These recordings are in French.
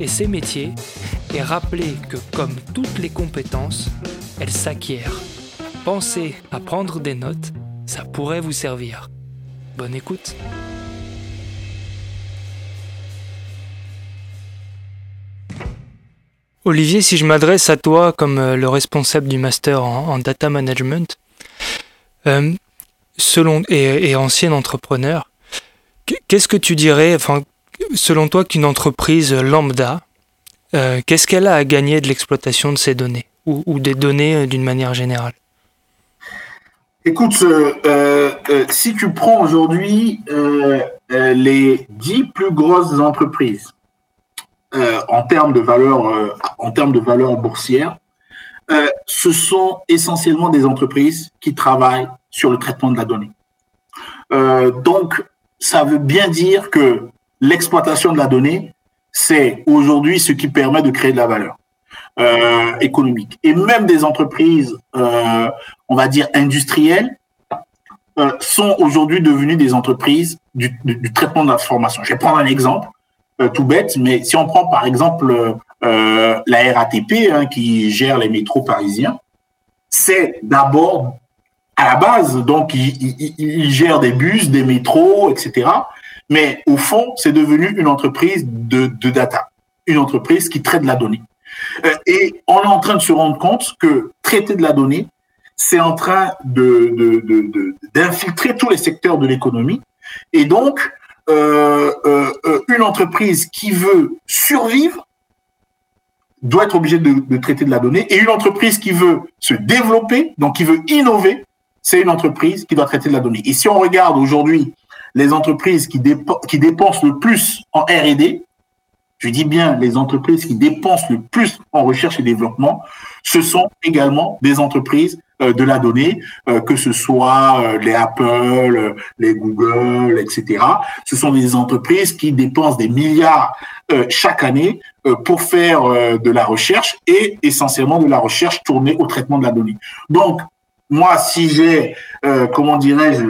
et ses métiers et rappeler que comme toutes les compétences, elles s'acquièrent. Pensez à prendre des notes, ça pourrait vous servir. Bonne écoute. Olivier, si je m'adresse à toi comme euh, le responsable du master en, data management, euh, selon et, ancien entrepreneur, qu'est-ce que tu dirais, selon toi, qu'une entreprise lambda, euh, qu'est-ce qu'elle a à gagner de l'exploitation de ces données ou, des données euh, d'une manière générale? Écoute, euh, si tu prends aujourd'hui les dix plus grosses entreprises en termes de valeur, en termes de valeur boursière, ce sont essentiellement des entreprises qui travaillent sur le traitement de la donnée. donc, ça veut bien dire que l'exploitation de la donnée, c'est aujourd'hui ce qui permet de créer de la valeur euh, économique. Et même des entreprises, euh, on va dire industrielles, euh, sont aujourd'hui devenues des entreprises du, traitement de l'information. Je vais prendre un exemple tout bête, mais si on prend par exemple la RATP hein, qui gère les métros parisiens, c'est d'abord à la base, donc il, il, gère des bus, des métros, etc. Mais au fond, c'est devenu une entreprise de, data, une entreprise qui traite de la donnée. Euh, et on est en train de se rendre compte que traiter de la donnée, c'est en train d'infiltrer tous les secteurs de l'économie. Et donc, euh, euh, une entreprise qui veut survivre doit être obligée de, traiter de la donnée. Et une entreprise qui veut se développer, donc qui veut innover, c'est une entreprise qui doit traiter de la donnée. Et si on regarde aujourd'hui les entreprises qui, dépensent le plus en R&D, je dis bien les entreprises qui dépensent le plus en recherche et développement, ce sont également des entreprises euh, de la donnée, euh, que ce soit euh, les Apple, les Google, etc. Ce sont des entreprises qui dépensent des milliards chaque année pour faire de la recherche et essentiellement de la recherche tournée au traitement de la donnée. Donc, moi, si j'ai, euh, comment dirais-je,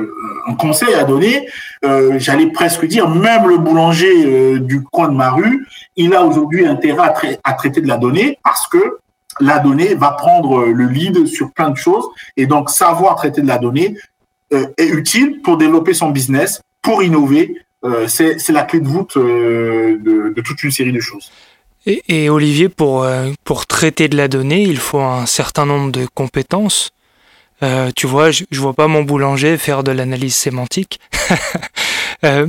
un conseil à donner, euh, j'allais presque dire, même le boulanger euh, du coin de ma rue, il a aujourd'hui intérêt à, traiter de la donnée parce que la donnée va prendre le lead sur plein de choses et donc savoir traiter de la donnée est utile pour développer son business, pour innover. C'est la clé de voûte de, toute une série de choses. Et, et Olivier, pour, pour traiter de la donnée, il faut un certain nombre de compétences. Euh, tu vois, je, je vois pas mon boulanger faire de l'analyse sémantique. euh,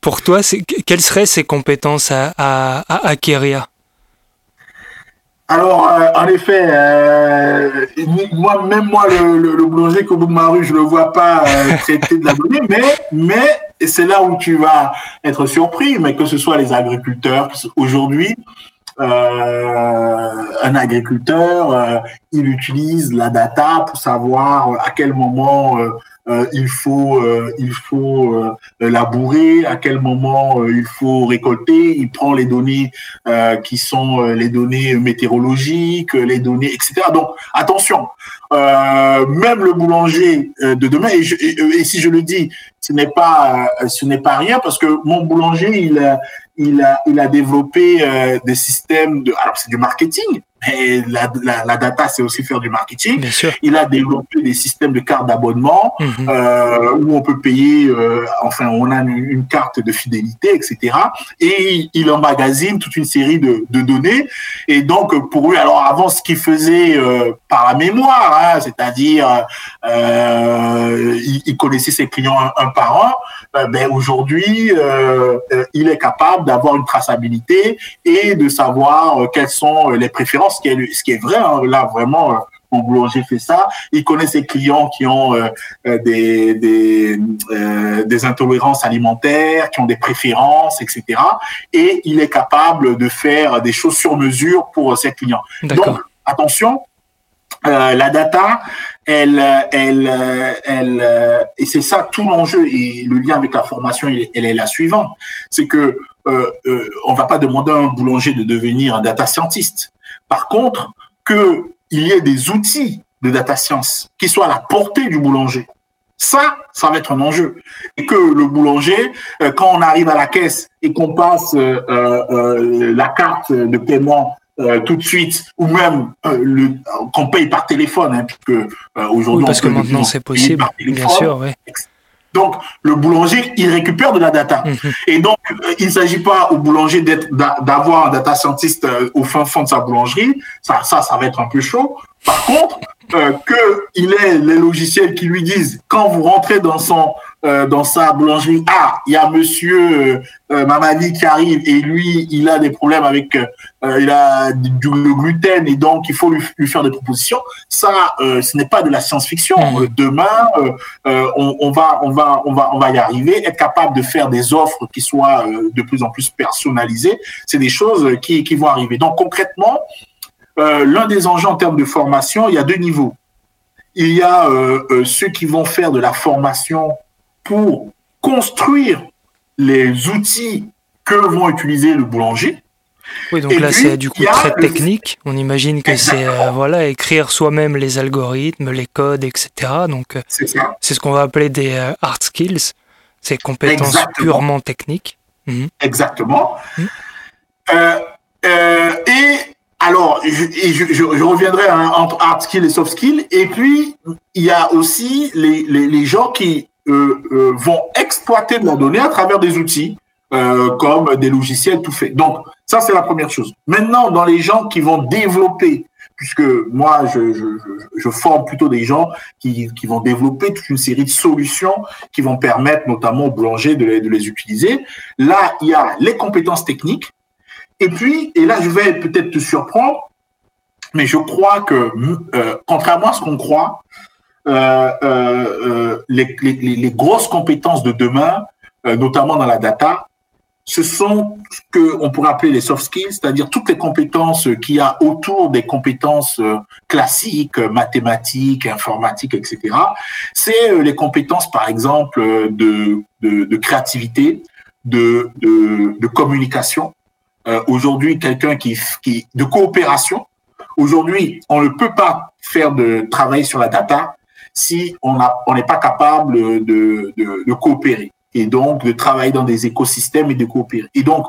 pour toi, quelles seraient ces compétences à, à, à acquérir? Alors, euh, en effet, euh, moi, même moi, le, le, boulanger qu'au bout de ma rue, je le vois pas euh, traiter de la donnée, mais, mais c'est là où tu vas être surpris, mais que ce soit les agriculteurs, aujourd'hui, un agriculteur, euh, il utilise la data pour savoir à quel moment euh, il faut il faut labourer, à quel moment il faut récolter. Il prend les données qui sont les données météorologiques, les données, etc. Donc attention, même le boulanger de demain. Et, et, si je le dis, ce n'est pas ce n'est pas rien parce que mon boulanger il il a, il a développé euh, des systèmes de. Alors, c'est du marketing, et la, la, la data, c'est aussi faire du marketing. Bien sûr. Il a développé des systèmes de cartes d'abonnement Mhm. euh, où on peut payer, euh, enfin, on a une, une carte de fidélité, etc. Et il emmagasine toute une série de, de données. Et donc, pour lui, alors avant, ce qu'il faisait euh, par la mémoire, hein, c'est-à-dire, il, il connaissait ses clients un, un par un, ben aujourd'hui, euh, il est capable d'avoir une traçabilité et de savoir quelles sont les préférences, ce qui est, ce qui est vrai. hein. là, vraiment, euh, mon boulanger fait ça. Il connaît ses clients qui ont euh, euh, des, des, euh, des intolérances alimentaires, qui ont des préférences, etc. Et il est capable de faire des choses sur mesure pour ses clients. Donc, attention, euh, la data, elle, euh, elle, euh, elle, euh, et c'est ça tout l'enjeu et le lien avec la formation, elle, elle est la suivante, c'est que euh, euh, on va pas demander à un boulanger de devenir un data scientist. Par contre, que il y ait des outils de data science qui soient à la portée du boulanger. Ça, ça va être un enjeu. Et que le boulanger, euh, quand on arrive à la caisse et qu'on passe euh, euh, la carte de paiement euh, tout de suite, ou même qu'on paye par téléphone, hein, puisque aujourd'hui Oui, parce on que maintenant c'est par possible. téléphone. Bien sûr, oui. Donc le boulanger, il récupère de la data. Mhm. Et donc, euh, il ne s'agit pas au boulanger d'être, d'avoir un data scientist euh, au fin fond de sa boulangerie. Ça, ça, ça va être un peu chaud. Par contre, euh, que il ait les logiciels qui lui disent quand vous rentrez dans son euh, dans sa boulangerie, ah, il y a Monsieur euh, euh, Mamadi qui arrive et lui, il a des problèmes avec, euh, il a du, du gluten et donc il faut lui, lui faire des propositions. Ça, ce n'est pas de la science-fiction. Euh, Demain, on, on va, on va, on va, on va y arriver. Être capable de faire des offres qui soient de plus en plus personnalisées, c'est des choses qui, qui vont arriver. Donc concrètement, l'un des enjeux en termes de formation, il y a deux niveaux. Il y a ceux qui vont faire de la formation pour construire les outils que vont utiliser le boulanger. Oui, donc Et là c'est du coup très le- technique. On imagine que c'est euh, voilà écrire soi-même les algorithmes, les codes, etc. Donc euh, C'est ce qu'on va appeler des euh, hard skills, ces compétences Exactement. purement techniques. Mhm. Exactement. Euh, euh, et alors, je, et je, je, je reviendrai hein, entre hard skills et soft skills. Et puis, il y a aussi les, les, les gens qui vont exploiter de la donnée à travers des outils euh, comme des logiciels tout faits. Donc, ça, c'est la première chose. Maintenant, dans les gens qui vont développer, puisque moi, je, forme plutôt des gens qui, vont développer toute une série de solutions qui vont permettre notamment aux boulangers de les, utiliser. Là, il y a les compétences techniques. Et puis, et là, je vais peut-être te surprendre, mais je crois que, euh, contrairement à ce qu'on croit, euh, euh, euh, les, les, les grosses compétences de demain, euh, notamment dans la data, ce sont ce qu'on pourrait appeler les soft skills, c'est-à-dire toutes les compétences qu'il y a autour des compétences euh, classiques, euh, mathématiques, informatiques, etc. C'est euh, les compétences, par exemple, euh, de, de, de créativité, de, de, de communication. Euh, Aujourd'hui, quelqu'un qui, qui de coopération. Aujourd'hui, on ne peut pas faire de travail sur la data si on n'est pas capable de coopérer et donc de travailler dans des écosystèmes et de coopérer. Et donc,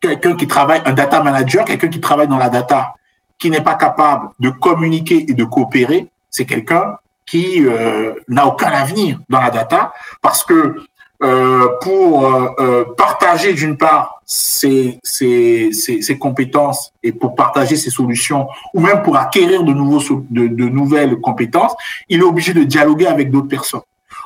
quelqu'un qui travaille, un data manager, quelqu'un qui travaille dans la data, qui n'est pas capable de communiquer et de coopérer, c'est quelqu'un qui euh, n'a aucun avenir dans la data parce que euh, pour euh, euh, partager d'une part ses, compétences et pour partager ses solutions ou même pour acquérir de, de nouvelles compétences, il est obligé de dialoguer avec d'autres personnes.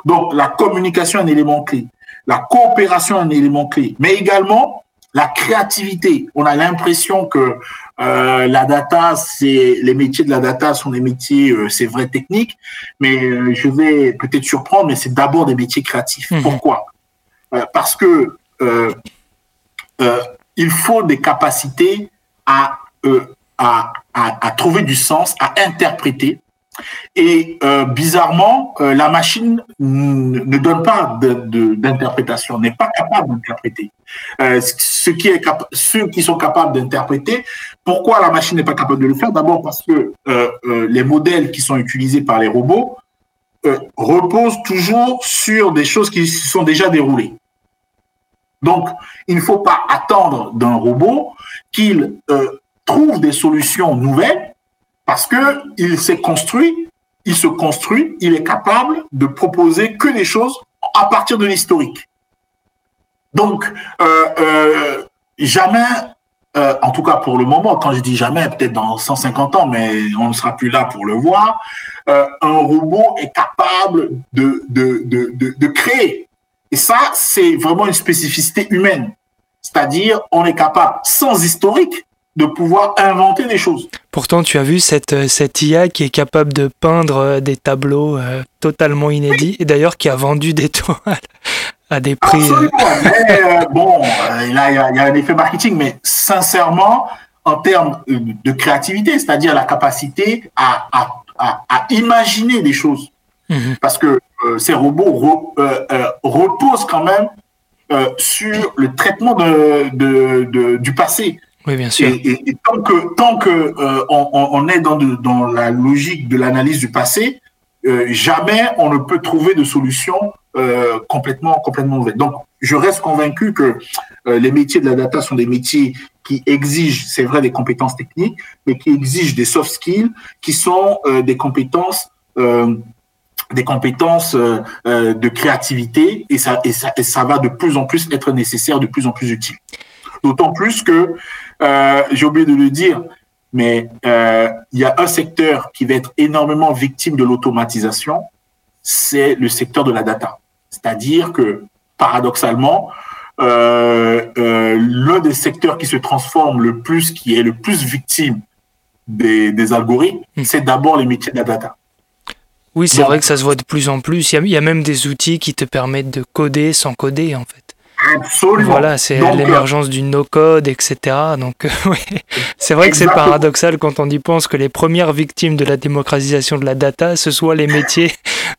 Donc la communication est un élément clé, la coopération est un élément clé, mais également la créativité. On a l'impression que euh, la data, c'est les métiers de la data sont des métiers, euh, c'est vrai techniques, mais euh, je vais peut-être surprendre, mais c'est d'abord des métiers créatifs. Mhm. Pourquoi? Euh, Parce que euh, euh, il faut des capacités à, euh, à, à, à trouver du sens, à interpréter. Et euh, bizarrement, euh, la machine ne donne pas d'interprétation, n'est pas capable d'interpréter. Euh, ceux qui sont capables d'interpréter, pourquoi la machine n'est pas capable de le faire? D'abord parce que les modèles qui sont utilisés par les robots reposent toujours sur des choses qui se sont déjà déroulées. Donc, il ne faut pas attendre d'un robot qu'il trouve des solutions nouvelles parce que il s'est construit, il se construit, il est capable de proposer que des choses à partir de l'historique. Donc, euh, euh, jamais, euh, en tout cas pour le moment, quand je dis jamais, peut-être dans 150 ans, mais on ne sera plus là pour le voir, un robot est capable de, de, de, de créer. Et ça, c'est vraiment une spécificité humaine. C'est-à-dire, on est capable, sans historique, de pouvoir inventer des choses. Pourtant, tu as vu cette, euh, cette IA qui est capable de peindre euh, des tableaux euh, totalement inédits, et d'ailleurs qui a vendu des toiles à des prix. Absolument. mais, bon, il y, a, un effet marketing, mais sincèrement, en termes de créativité, c'est-à-dire la capacité à, à, à, imaginer des choses. Mhm. Parce que ces robots reposent quand même sur le traitement de, de, du passé. Bien sûr. Et, tant que tant que euh, on, est dans, dans la logique de l'analyse du passé, euh, jamais on ne peut trouver de solution euh, complètement complètement nouvelle. Donc, je reste convaincu que les métiers de la data sont des métiers qui exigent, c'est vrai, des compétences techniques, mais qui exigent des soft skills, qui sont des compétences des compétences de créativité et ça, et ça, et ça va de plus en plus être nécessaire, de plus en plus utile. D'autant plus que euh, j'ai oublié de le dire, mais euh, il y a un secteur qui va être énormément victime de l'automatisation, c'est le secteur de la data. C'est-à-dire que, paradoxalement, euh, l'un des secteurs qui se transforme le plus, qui est le plus victime des, algorithmes, hmm. c'est d'abord les métiers de la data. Oui, c'est vrai que ça se voit de plus en plus. Il y, a, même des outils qui te permettent de coder sans coder, en fait. Absolument. Voilà, c'est euh, l'émergence du no-code, etc. Donc, euh, oui, c'est vrai que c'est paradoxal quand on y pense que les premières victimes de la démocratisation de la data, ce soient les métiers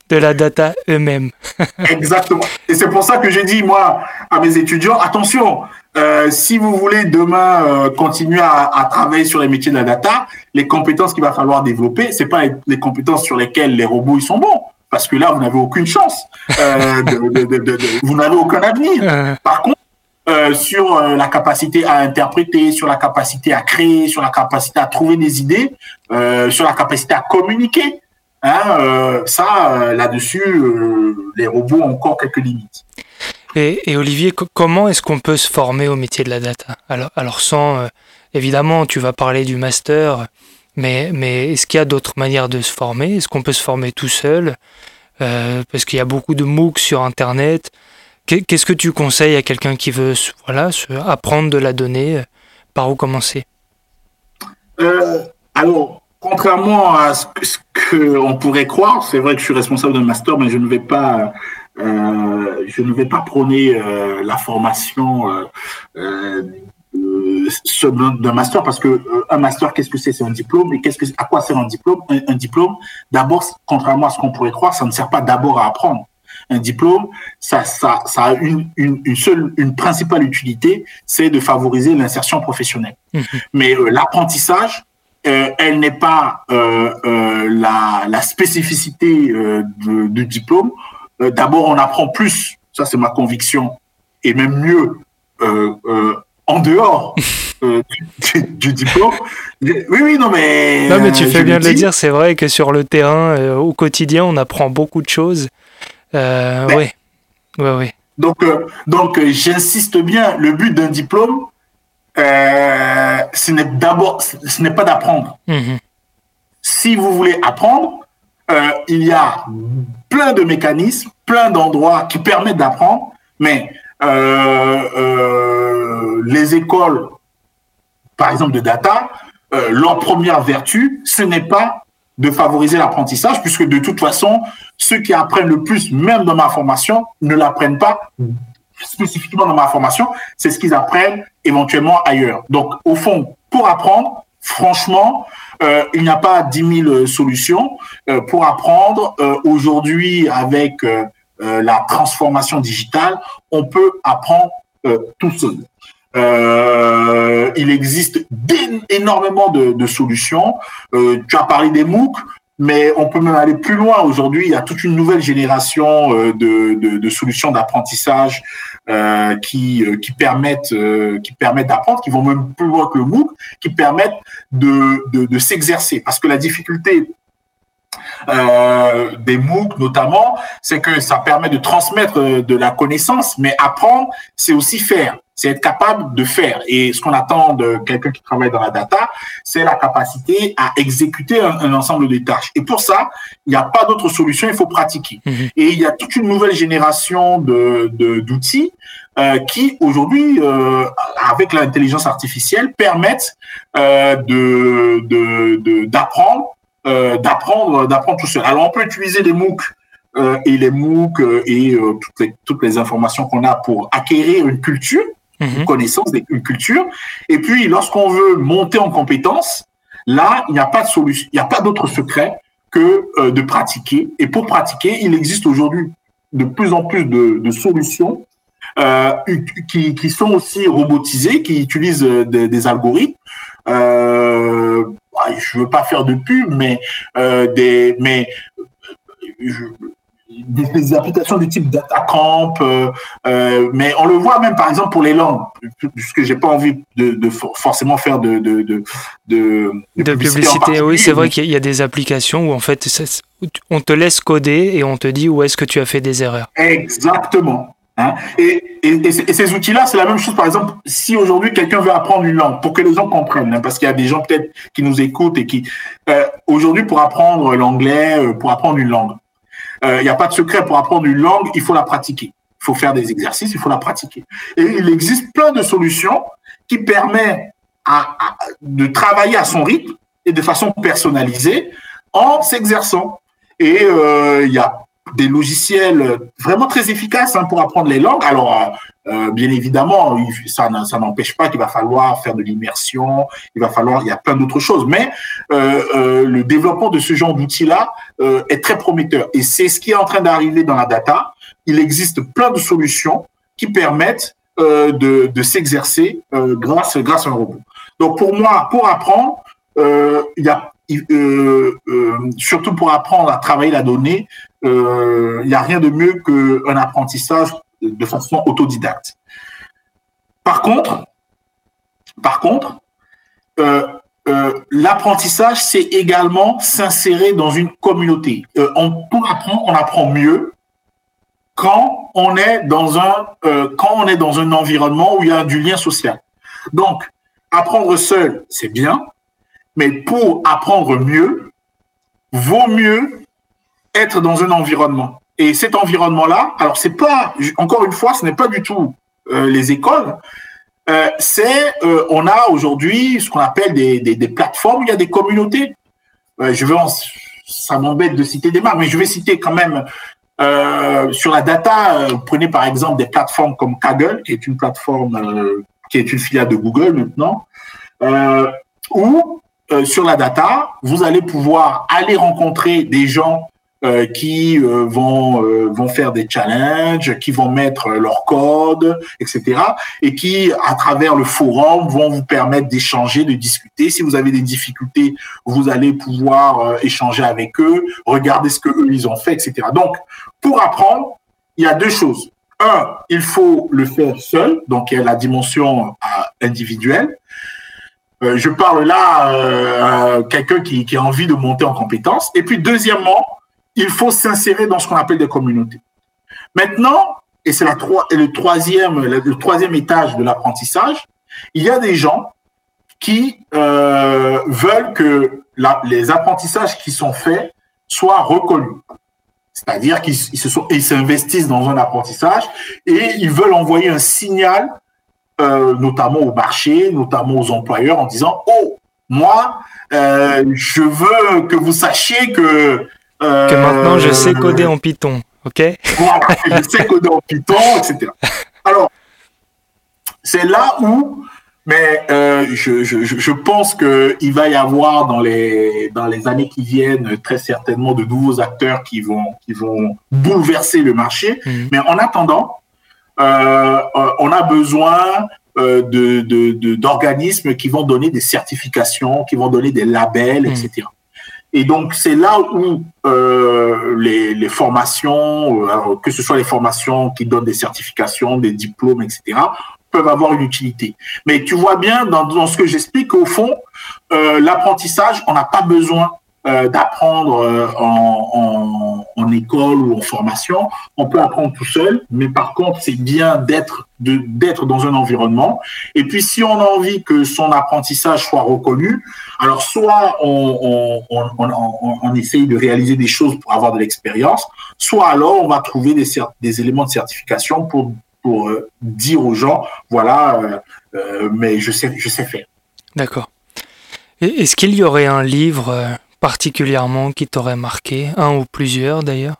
de la data eux-mêmes. Exactement. Et c'est pour ça que j'ai dit, moi, à mes étudiants, attention, euh, si vous voulez demain continuer à, travailler sur les métiers de la data, les compétences qu'il va falloir développer, c'est pas les, compétences sur lesquelles les robots ils sont bons parce que là, vous n'avez aucune chance. Euh, de, vous n'avez aucun avenir. Par contre, euh, sur euh, la capacité à interpréter, sur la capacité à créer, sur la capacité à trouver des idées, sur la capacité à communiquer, hein, ça, là-dessus, les robots ont encore quelques limites. Et, Olivier, comment est-ce qu'on peut se former au métier de la data? Alors, alors, sans, évidemment, tu vas parler du master, mais, mais est-ce qu'il y a d'autres manières de se former? Est-ce qu'on peut se former tout seul? Euh, Parce qu'il y a beaucoup de MOOC sur Internet. Qu'est-ce que tu conseilles à quelqu'un qui veut voilà, apprendre de la donnée Par où commencer? Euh, Alors, contrairement à ce qu'on pourrait croire, c'est vrai que je suis responsable d'un master, mais je ne vais pas, euh, je ne vais pas prôner la formation d'un master parce que euh, un master qu'est-ce que c'est? C'est un diplôme. Et qu'est-ce que à quoi sert un diplôme? Un, diplôme d'abord contrairement à ce qu'on pourrait croire ça ne sert pas d'abord à apprendre. Un diplôme ça ça ça a une, une, seule une principale utilité c'est de favoriser l'insertion professionnelle. Mmh. mais euh, l'apprentissage euh, elle n'est pas la, la spécificité du diplôme. D'abord on apprend plus. Ça c'est ma conviction. Et même mieux en dehors euh, du, diplôme. Oui, oui, non, mais. Non, mais tu euh, fais bien de le dire, c'est vrai que sur le terrain, euh, au quotidien, on apprend beaucoup de choses. oui, oui, oui. Donc, donc j'insiste bien, le but d'un diplôme, ce n'est d'abord, ce n'est pas d'apprendre. Mhm. Si vous voulez apprendre, il y a plein de mécanismes, plein d'endroits qui permettent d'apprendre, mais les écoles, par exemple de data, euh, leur première vertu, ce n'est pas de favoriser l'apprentissage, puisque de toute façon, ceux qui apprennent le plus, même dans ma formation, ne l'apprennent pas spécifiquement dans ma formation, c'est ce qu'ils apprennent éventuellement ailleurs. Donc, au fond, pour apprendre, franchement, euh, il n'y a pas 10 000 solutions. Euh, pour apprendre, aujourd'hui, avec la transformation digitale, on peut apprendre tout seul. Euh, il existe énormément de, solutions. Euh, tu as parlé des MOOC, mais on peut même aller plus loin. Aujourd'hui, il y a toute une nouvelle génération euh, de, solutions d'apprentissage euh, qui, euh, permettent, euh, permettent d'apprendre, qui vont même plus loin que le MOOC, qui permettent de s'exercer. Parce que la difficulté euh, des MOOC notamment, c'est que ça permet de transmettre de la connaissance, mais apprendre, c'est aussi faire c'est être capable de faire. Et ce qu'on attend de quelqu'un qui travaille dans la data, c'est la capacité à exécuter un, ensemble de tâches. Et pour ça, il n'y a pas d'autre solution, il faut pratiquer. Mhm. Et il y a toute une nouvelle génération de d'outils euh, qui aujourd'hui, euh, avec l'intelligence artificielle, permettent euh, de d'apprendre, euh, d'apprendre, d'apprendre tout seul. Alors on peut utiliser des MOOC euh, et les MOOC euh, et toutes les, toutes les informations qu'on a pour acquérir une culture une mhm. connaissance, une culture. Et puis, lorsqu'on veut monter en compétence, là, il n'y a pas de solution, il n'y a pas d'autre secret que euh, de pratiquer. Et pour pratiquer, il existe aujourd'hui de plus en plus de, de solutions euh, qui, qui, sont aussi robotisées, qui utilisent euh, des, des algorithmes. Euh, je veux pas faire de pub, mais euh, des, mais je, des, applications du type DataCamp, euh, euh, mais on le voit même par exemple pour les langues, puisque j'ai pas envie de, de, forcément faire de de, de, de, de publicité. Oui, c'est vrai qu'il y a des applications où en fait on te laisse coder et on te dit où est-ce que tu as fait des erreurs. Exactement. Hein? Et, ces outils-là, c'est la même chose, par exemple, si aujourd'hui quelqu'un veut apprendre une langue, pour que les gens comprennent, hein, parce qu'il y a des gens peut-être qui nous écoutent et qui, euh, aujourd'hui, pour apprendre l'anglais, euh, pour apprendre une langue, il euh, n'y a pas de secret pour apprendre une langue, il faut la pratiquer. Il faut faire des exercices, il faut la pratiquer. Et il existe plein de solutions qui permettent de travailler à son rythme et de façon personnalisée en s'exerçant. Et il y a des logiciels vraiment très efficaces hein, pour apprendre les langues. Alors, euh, euh bien évidemment, ça, n'empêche pas qu'il va falloir faire de l'immersion, il va falloir, il y a plein d'autres choses. Mais euh, le développement de ce genre d'outils-là est très prometteur. Et c'est ce qui est en train d'arriver dans la data. Il existe plein de solutions qui permettent de, s'exercer grâce, grâce à un robot. Donc pour moi, pour apprendre, il y a surtout pour apprendre à travailler la donnée, euh, il n'y a rien de mieux qu'un apprentissage de façon autodidacte. Par contre, par contre, l'apprentissage, c'est également s'insérer dans une communauté. on, pour apprendre, on apprend mieux quand on est dans un quand on est dans un environnement où il y a du lien social. Donc, apprendre seul, c'est bien, mais pour apprendre mieux, vaut mieux être dans un environnement. Et cet environnement-là, alors c'est pas, encore une fois, ce n'est pas du tout euh, les écoles. Euh, c'est, euh, on a aujourd'hui ce qu'on appelle des, des, des, plateformes. Il y a des communautés. Je vais, ça m'embête de citer des marques, mais je vais citer quand même sur la data. prenez par exemple des plateformes comme Kaggle, qui est une plateforme qui est une filiale de Google maintenant, où sur la data, vous allez pouvoir aller rencontrer des gens euh, qui euh, vont vont faire des challenges, qui vont mettre leur code, etc. Et qui, à travers le forum, vont vous permettre d'échanger, de discuter. Si vous avez des difficultés, vous allez pouvoir échanger avec eux, regarder ce que eux ils ont fait, etc. Donc, pour apprendre, il y a deux choses. Un, il faut le faire seul, donc il y a la dimension individuelle. Euh, je parle là euh, à quelqu'un qui, qui a envie de monter en compétence. Et puis, deuxièmement, il faut s'insérer dans ce qu'on appelle des communautés. Maintenant, et c'est le troisième, étage de l'apprentissage, il y a des gens qui euh, veulent que les apprentissages qui sont faits soient reconnus. C'est-à-dire qu'ils s'investissent dans un apprentissage et ils veulent envoyer un signal euh, notamment au marché, notamment aux employeurs, en disant oh moi euh, je veux que vous sachiez que que maintenant je sais coder en Python, ok? Voilà, je sais coder en Python, etc. Alors c'est là où mais euh, je, je, je, pense qu'il va y avoir dans les, dans les années qui viennent très certainement de nouveaux acteurs qui vont, qui vont bouleverser le marché. Mmh. Mais en attendant, euh, euh, on a besoin euh, de d'organismes qui vont donner des certifications, qui vont donner des labels, etc. Et donc, c'est là où euh, les, les, formations, euh, que ce soit les formations qui donnent des certifications, des diplômes, etc., peuvent avoir une utilité. Mais tu vois bien dans, dans ce que j'explique, au fond, euh, l'apprentissage, on n'a pas besoin euh, d'apprendre euh, en, en, en, école ou en formation. On peut apprendre tout seul, mais par contre, c'est bien d'être d'être dans un environnement. Et puis, si on a envie que son apprentissage soit reconnu, alors soit on, on, on, essaye de réaliser des choses pour avoir de l'expérience, soit alors on va trouver des, des éléments de certification pour, pour euh, dire aux gens, voilà, euh, euh, mais je sais, je sais faire. D'accord. Est-ce qu'il y aurait un livre particulièrement qui t'aurait marqué, un ou plusieurs d'ailleurs?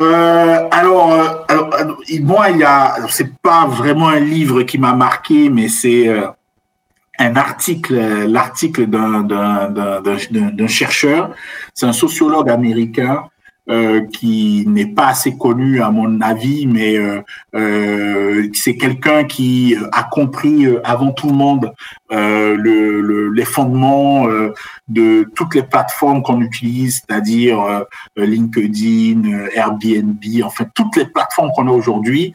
Euh, alors, euh, alors, moi, il y a, c'est pas vraiment un livre qui m'a marqué, mais c'est euh, un article, l'article d'un, d'un, d'un, d'un chercheur. C'est un sociologue américain euh, qui n'est pas assez connu à mon avis, mais euh, euh, c'est quelqu'un qui a compris avant tout le monde le, le, les fondements de toutes les plateformes qu'on utilise, c'est-à-dire LinkedIn, Airbnb, enfin toutes les plateformes qu'on a aujourd'hui.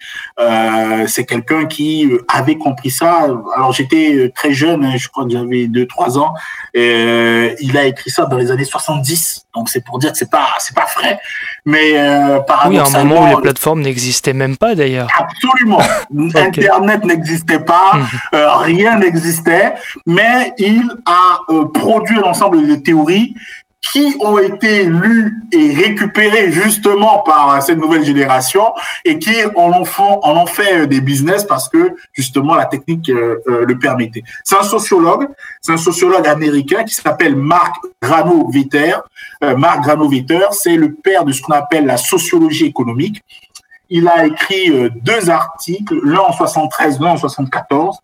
c'est quelqu'un qui avait compris ça. Alors j'étais très jeune, hein, je crois que j'avais 2-3 ans. Et, il a écrit ça dans les années 70, donc c'est pour dire que c'est pas c'est pas frais. Mais euh, Oui, à un moment où les plateformes n'existaient même pas d'ailleurs. Absolument. Internet n'existait pas, mhm. euh, rien n'existait, mais il a euh, produit l'ensemble des théories qui ont été lus et récupérés justement par cette nouvelle génération et qui en ont, fait, en ont fait des business parce que justement la technique euh, euh, le permettait. C'est un sociologue, c'est un sociologue américain qui s'appelle Mark Granovetter. Euh, Mark Granovetter, c'est le père de ce qu'on appelle la sociologie économique. Il a écrit deux articles, l'un en 73, l'un en 74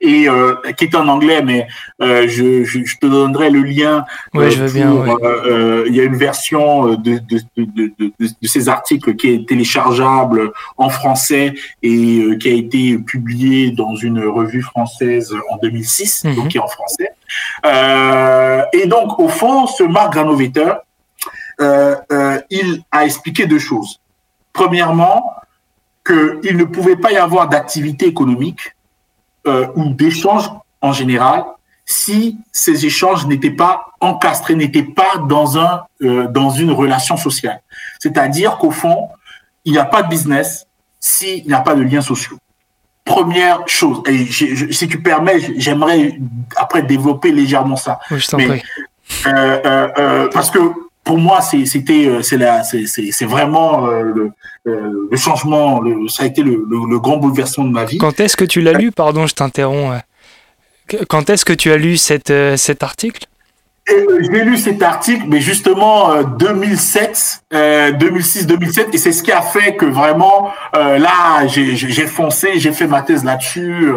et euh, qui est en anglais, mais euh, je, je, je, te donnerai le lien. Oui, euh, je veux bien. Euh, euh, il y a une version de, de, de, de, de ces articles qui est téléchargeable en français et qui a été publié dans une revue française en 2006, mm -hmm. donc qui est en français. et donc, au fond, ce Marc Granovetter, il a expliqué deux choses. Premièrement, qu'il ne pouvait pas y avoir d'activité économique euh, ou d'échanges en général si ces échanges n'étaient pas encastrés, n'étaient pas dans un euh, dans une relation sociale. C'est-à-dire qu'au fond, il n'y a pas de business s'il n'y a pas de liens sociaux. Première chose, et je, je, si tu permets, j'aimerais après développer légèrement ça. Oui, je euh, euh, parce que pour moi, c'était euh, c'est vraiment euh, le, euh, le, changement, le, ça a été le, le, grand bouleversement de ma vie. Quand est-ce que tu l'as lu? Pardon, je t'interromps. Quand est-ce que tu as lu cette, cet article? J'ai lu cet article, mais justement 2007, 2006-2007, et c'est ce qui a fait que vraiment euh, là j'ai foncé, j'ai fait ma thèse là-dessus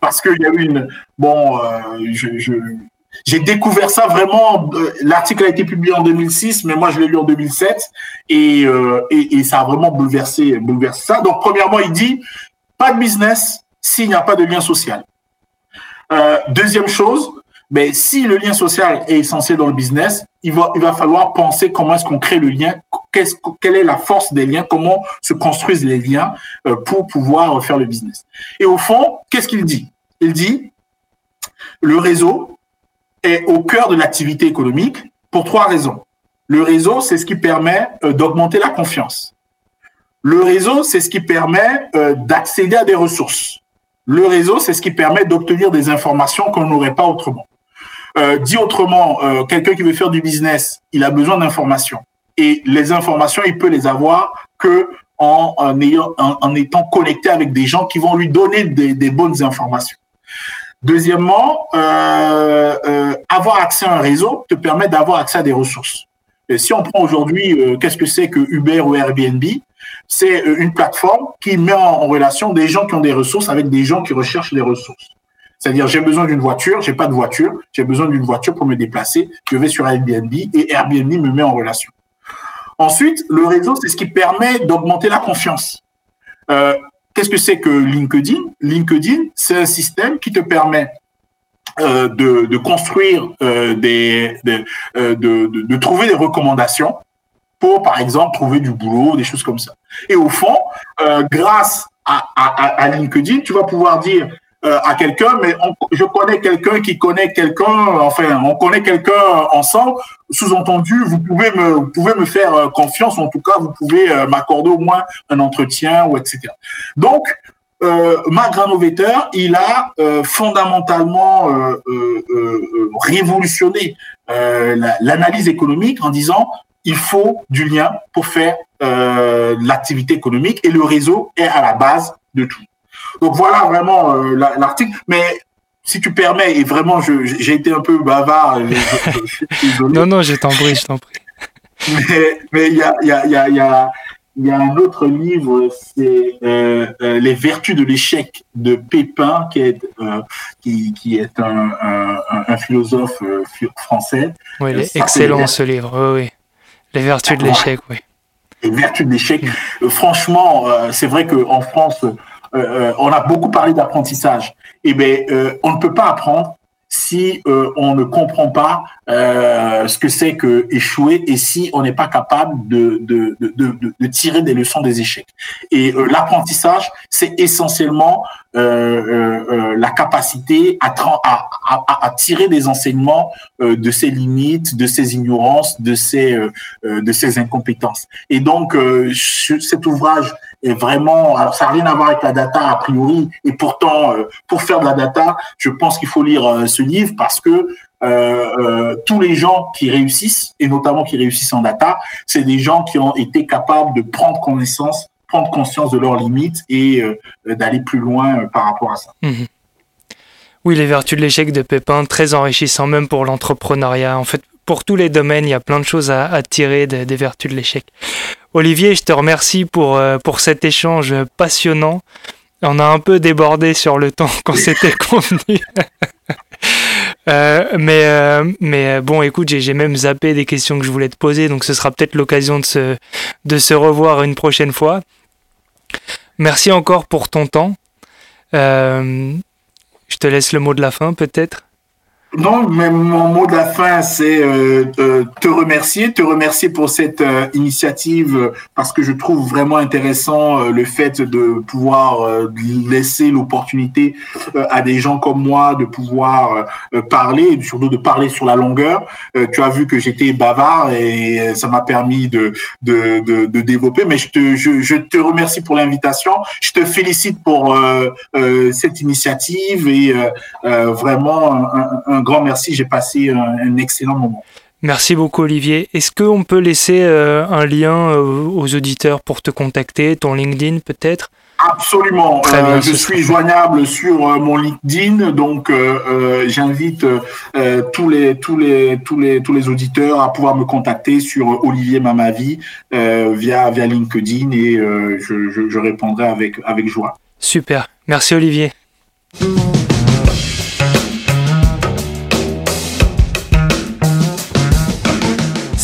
parce qu'il y a eu une bon, je, je, j'ai découvert ça vraiment. Euh, l'article a été publié en 2006, mais moi je l'ai lu en 2007 et, euh, et, ça a vraiment bouleversé, bouleversé ça. Donc premièrement, il dit pas de business s'il n'y a pas de lien social. Euh, deuxième chose, mais ben, si le lien social est essentiel dans le business, il va, il va falloir penser comment est-ce qu'on crée le lien, quelle est la force des liens, comment se construisent les liens pour pouvoir faire le business. Et au fond, qu'est-ce qu'il dit? Il dit le réseau, est au cœur de l'activité économique pour trois raisons. Le réseau, c'est ce qui permet euh, d'augmenter la confiance. Le réseau, c'est ce qui permet euh, d'accéder à des ressources. Le réseau, c'est ce qui permet d'obtenir des informations qu'on n'aurait pas autrement. Euh, dit autrement, euh, quelqu'un qui veut faire du business, il a besoin d'informations. Et les informations, il peut les avoir que en, en, ayant, en, étant connecté avec des gens qui vont lui donner des bonnes informations. Deuxièmement, euh, euh, avoir accès à un réseau te permet d'avoir accès à des ressources. Et si on prend aujourd'hui, euh, qu'est-ce que c'est que Uber ou Airbnb C'est euh, une plateforme qui met en, relation des gens qui ont des ressources avec des gens qui recherchent des ressources. C'est-à-dire, j'ai besoin d'une voiture, j'ai pas de voiture, j'ai besoin d'une voiture pour me déplacer, je vais sur Airbnb et Airbnb me met en relation. Ensuite, le réseau, c'est ce qui permet d'augmenter la confiance. Euh, Qu'est-ce que c'est que LinkedIn? LinkedIn, c'est un système qui te permet euh, de, construire euh, des, de, de, trouver des recommandations pour, par exemple, trouver du boulot, des choses comme ça. Et au fond, grâce à, LinkedIn, tu vas pouvoir dire à quelqu'un, mais je connais quelqu'un qui connaît quelqu'un, enfin, on connaît quelqu'un ensemble. Sous-entendu, vous pouvez me, vous pouvez me faire confiance, en tout cas, vous pouvez m'accorder au moins un entretien ou etc. Donc, euh, Marc il a euh, fondamentalement euh, euh, révolutionné l'analyse économique en disant il faut du lien pour faire l'activité économique et le réseau est à la base de tout. Donc voilà vraiment l'article. Mais si tu permets, et vraiment j'ai été un peu bavard, non, non, je t'en prie, je t'en prie. Mais il y a, y, a, y, a, il y a un autre livre, c'est euh, euh, Les vertus de l'échec de Pépin, qui est, euh, qui, qui, est un, un, un philosophe euh, français. Oui, il est excellent ce livre, oui, oui. Les vertus de l'échec, oui. Les vertus de l'échec. Mm. Franchement, c'est vrai qu'en France, on a beaucoup parlé d'apprentissage. Eh bien, on ne peut pas apprendre si euh, on ne comprend pas euh, ce que c'est que échouer et si on n'est pas capable de, tirer des leçons des échecs. Et euh, l'apprentissage, c'est essentiellement la capacité à, tirer des enseignements de ses limites, de ses ignorances, de ses, de ses incompétences. Et donc, cet ouvrage est vraiment, alors ça n'a rien à voir avec la data a priori, et pourtant, pour faire de la data, je pense qu'il faut lire ce livre parce que euh, euh, tous les gens qui réussissent, et notamment qui réussissent en data, c'est des gens qui ont été capables de prendre connaissance, prendre conscience de leurs limites et euh, d'aller plus loin par rapport à ça. Mhm. Oui, les vertus de l'échec de Pépin, très enrichissant même pour l'entrepreneuriat. En fait, pour tous les domaines, il y a plein de choses à, tirer des, vertus de l'échec. Olivier, je te remercie pour, pour cet échange passionnant. On a un peu débordé sur le temps qu'on s'était convenu. Euh, mais, euh, mais euh, bon, écoute, j'ai même zappé des questions que je voulais te poser, donc ce sera peut-être l'occasion de se, de se revoir une prochaine fois. Merci encore pour ton temps. je te laisse le mot de la fin, peut-être. Non, mais mon mot de la fin, c'est euh, te remercier, te remercier pour cette euh, initiative parce que je trouve vraiment intéressant euh, le fait de pouvoir euh, laisser l'opportunité à des gens comme moi de pouvoir parler, surtout de parler sur la longueur. tu as vu que j'étais bavard et ça m'a permis de, de, de, de, développer. Mais je te, je, je te remercie pour l'invitation. Je te félicite pour cette initiative et vraiment un, un grand merci. J'ai passé un, excellent moment. Merci beaucoup Olivier. Est-ce qu'on peut laisser euh, un lien euh, aux auditeurs pour te contacter, ton LinkedIn peut-être? Absolument. Euh, je suis joignable sur mon LinkedIn, donc j'invite tous les tous les tous les tous les auditeurs à pouvoir me contacter sur Olivier Mamavi via via LinkedIn et je, je, je répondrai avec avec joie. Super. Merci Olivier.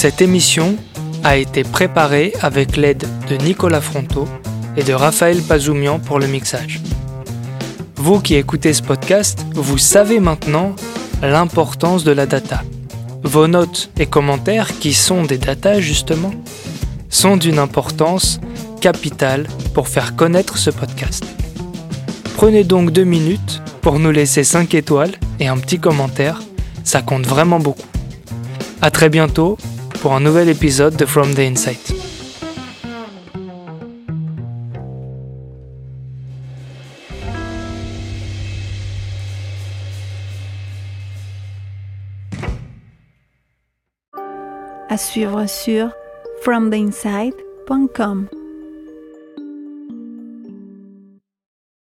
Cette émission a été préparée avec l'aide de Nicolas Fronto et de Raphaël Pazoumian pour le mixage. Vous qui écoutez ce podcast, vous savez maintenant l'importance de la data. Vos notes et commentaires, qui sont des data justement, sont d'une importance capitale pour faire connaître ce podcast. Prenez donc deux minutes pour nous laisser 5 étoiles et un petit commentaire, ça compte vraiment beaucoup. A très bientôt pour un nouvel épisode de From the Insight. À suivre sur fromtheinside.com.